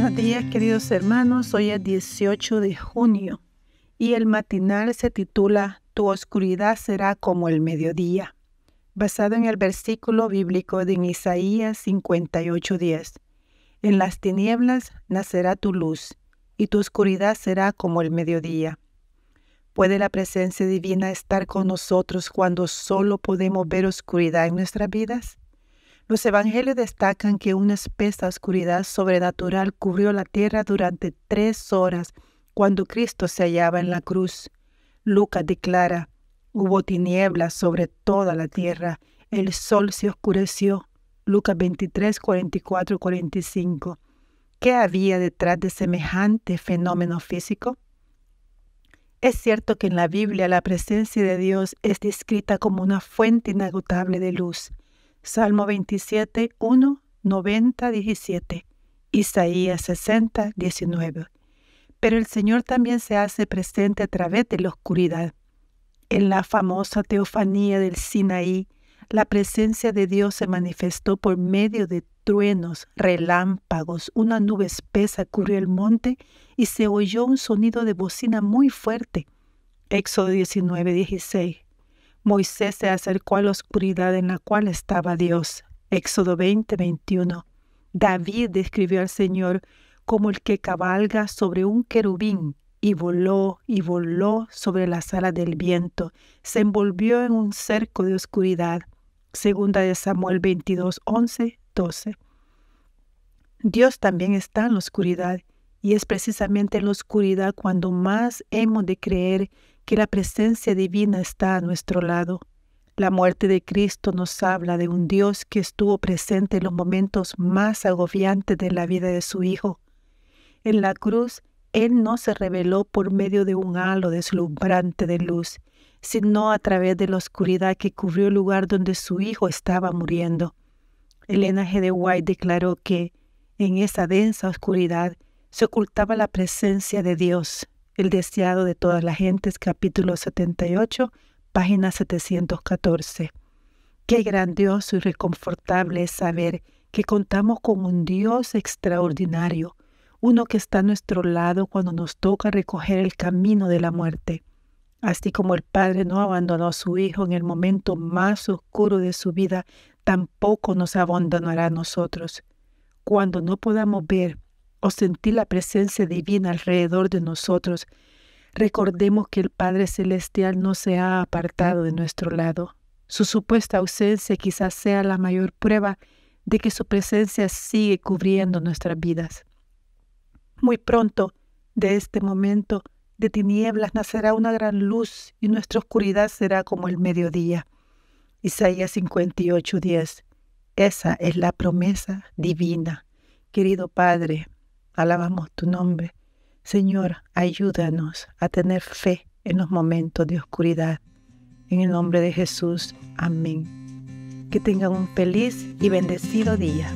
buenos días queridos hermanos. Hoy es 18 de junio y el matinal se titula Tu oscuridad será como el mediodía, basado en el versículo bíblico de Isaías 58:10. En las tinieblas nacerá tu luz y tu oscuridad será como el mediodía. ¿Puede la presencia divina estar con nosotros cuando solo podemos ver oscuridad en nuestras vidas? Los evangelios destacan que una espesa oscuridad sobrenatural cubrió la tierra durante tres horas cuando Cristo se hallaba en la cruz. Lucas declara, hubo tinieblas sobre toda la tierra, el sol se oscureció. Lucas 23, 44, 45. ¿Qué había detrás de semejante fenómeno físico? Es cierto que en la Biblia la presencia de Dios es descrita como una fuente inagotable de luz. Salmo 27, 1, 90, 17. Isaías 60, 19. Pero el Señor también se hace presente a través de la oscuridad. En la famosa teofanía del Sinaí, la presencia de Dios se manifestó por medio de truenos, relámpagos, una nube espesa cubrió el monte y se oyó un sonido de bocina muy fuerte. Éxodo 19, 16. Moisés se acercó a la oscuridad en la cual estaba Dios. Éxodo 20, 21. David describió al Señor como el que cabalga sobre un querubín y voló y voló sobre la sala del viento, se envolvió en un cerco de oscuridad. Segunda de Samuel 22, 11, 12. Dios también está en la oscuridad y es precisamente en la oscuridad cuando más hemos de creer que la presencia divina está a nuestro lado. La muerte de Cristo nos habla de un Dios que estuvo presente en los momentos más agobiantes de la vida de su Hijo. En la cruz, Él no se reveló por medio de un halo deslumbrante de luz, sino a través de la oscuridad que cubrió el lugar donde su Hijo estaba muriendo. Elena G. de White declaró que en esa densa oscuridad se ocultaba la presencia de Dios, el deseado de todas las gentes, capítulo 78, página 714. Qué grandioso y reconfortable es saber que contamos con un Dios extraordinario, uno que está a nuestro lado cuando nos toca recoger el camino de la muerte. Así como el Padre no abandonó a su Hijo en el momento más oscuro de su vida, tampoco nos abandonará a nosotros. Cuando no podamos ver o sentir la presencia divina alrededor de nosotros, recordemos que el Padre Celestial no se ha apartado de nuestro lado. Su supuesta ausencia quizás sea la mayor prueba de que su presencia sigue cubriendo nuestras vidas. Muy pronto, de este momento de tinieblas nacerá una gran luz y nuestra oscuridad será como el mediodía. Isaías 58:10. Esa es la promesa divina. Querido Padre, alabamos tu nombre. Señor, ayúdanos a tener fe en los momentos de oscuridad. En el nombre de Jesús, amén. Que tengan un feliz y bendecido día.